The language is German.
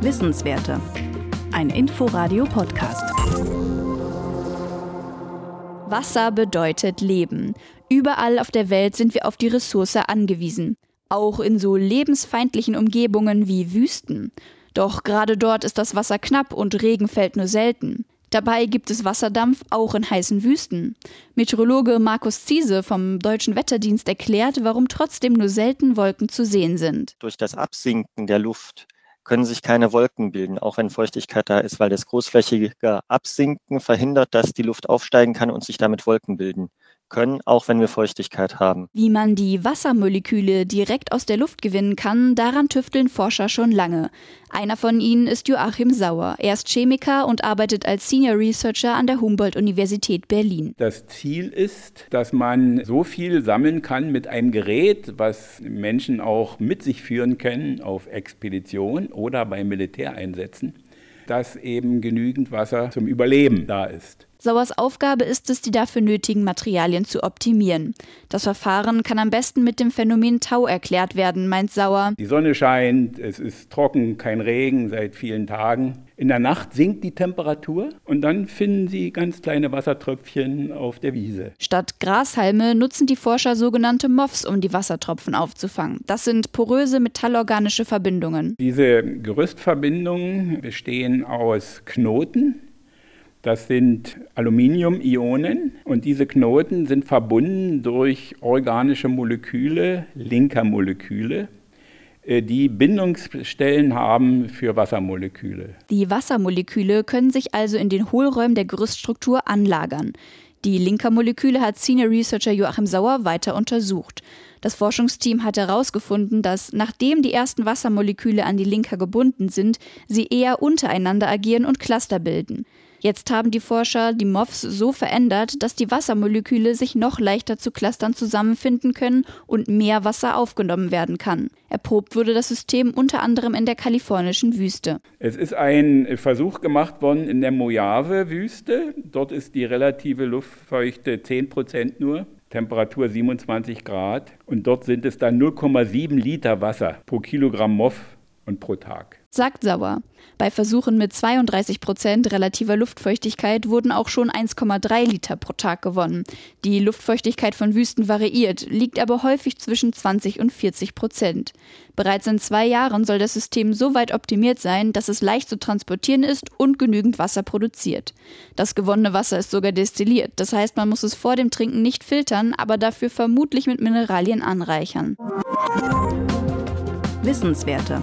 Wissenswerte. Ein Inforadio-Podcast. Wasser bedeutet Leben. Überall auf der Welt sind wir auf die Ressource angewiesen. Auch in so lebensfeindlichen Umgebungen wie Wüsten. Doch gerade dort ist das Wasser knapp und Regen fällt nur selten. Dabei gibt es Wasserdampf auch in heißen Wüsten. Meteorologe Markus Ziese vom Deutschen Wetterdienst erklärt, warum trotzdem nur selten Wolken zu sehen sind. Durch das Absinken der Luft können sich keine Wolken bilden, auch wenn Feuchtigkeit da ist, weil das großflächige Absinken verhindert, dass die Luft aufsteigen kann und sich damit Wolken bilden können, auch wenn wir Feuchtigkeit haben. Wie man die Wassermoleküle direkt aus der Luft gewinnen kann, daran tüfteln Forscher schon lange. Einer von ihnen ist Joachim Sauer. Er ist Chemiker und arbeitet als Senior Researcher an der Humboldt-Universität Berlin. Das Ziel ist, dass man so viel sammeln kann mit einem Gerät, was Menschen auch mit sich führen können auf Expedition oder bei Militäreinsätzen, dass eben genügend Wasser zum Überleben da ist. Sauers Aufgabe ist es, die dafür nötigen Materialien zu optimieren. Das Verfahren kann am besten mit dem Phänomen Tau erklärt werden, meint Sauer. Die Sonne scheint, es ist trocken, kein Regen seit vielen Tagen. In der Nacht sinkt die Temperatur und dann finden sie ganz kleine Wassertröpfchen auf der Wiese. Statt Grashalme nutzen die Forscher sogenannte MOFs, um die Wassertropfen aufzufangen. Das sind poröse metallorganische Verbindungen. Diese Gerüstverbindungen bestehen aus Knoten, das sind Aluminium-Ionen und diese Knoten sind verbunden durch organische Moleküle, linker Moleküle, äh, die Bindungsstellen haben für Wassermoleküle. Die Wassermoleküle können sich also in den Hohlräumen der Gerüststruktur anlagern. Die Linker-Moleküle hat Senior Researcher Joachim Sauer weiter untersucht. Das Forschungsteam hat herausgefunden, dass nachdem die ersten Wassermoleküle an die Linker gebunden sind, sie eher untereinander agieren und Cluster bilden. Jetzt haben die Forscher die MOFs so verändert, dass die Wassermoleküle sich noch leichter zu Clustern zusammenfinden können und mehr Wasser aufgenommen werden kann. Erprobt wurde das System unter anderem in der kalifornischen Wüste. Es ist ein Versuch gemacht worden in der Mojave-Wüste. Dort ist die relative Luftfeuchte 10 Prozent nur. Temperatur 27 Grad und dort sind es dann 0,7 Liter Wasser pro Kilogramm MOF und pro Tag sagt Sauer. Bei Versuchen mit 32 Prozent relativer Luftfeuchtigkeit wurden auch schon 1,3 Liter pro Tag gewonnen. Die Luftfeuchtigkeit von Wüsten variiert, liegt aber häufig zwischen 20 und 40 Prozent. Bereits in zwei Jahren soll das System so weit optimiert sein, dass es leicht zu transportieren ist und genügend Wasser produziert. Das gewonnene Wasser ist sogar destilliert, das heißt, man muss es vor dem Trinken nicht filtern, aber dafür vermutlich mit Mineralien anreichern. Wissenswerte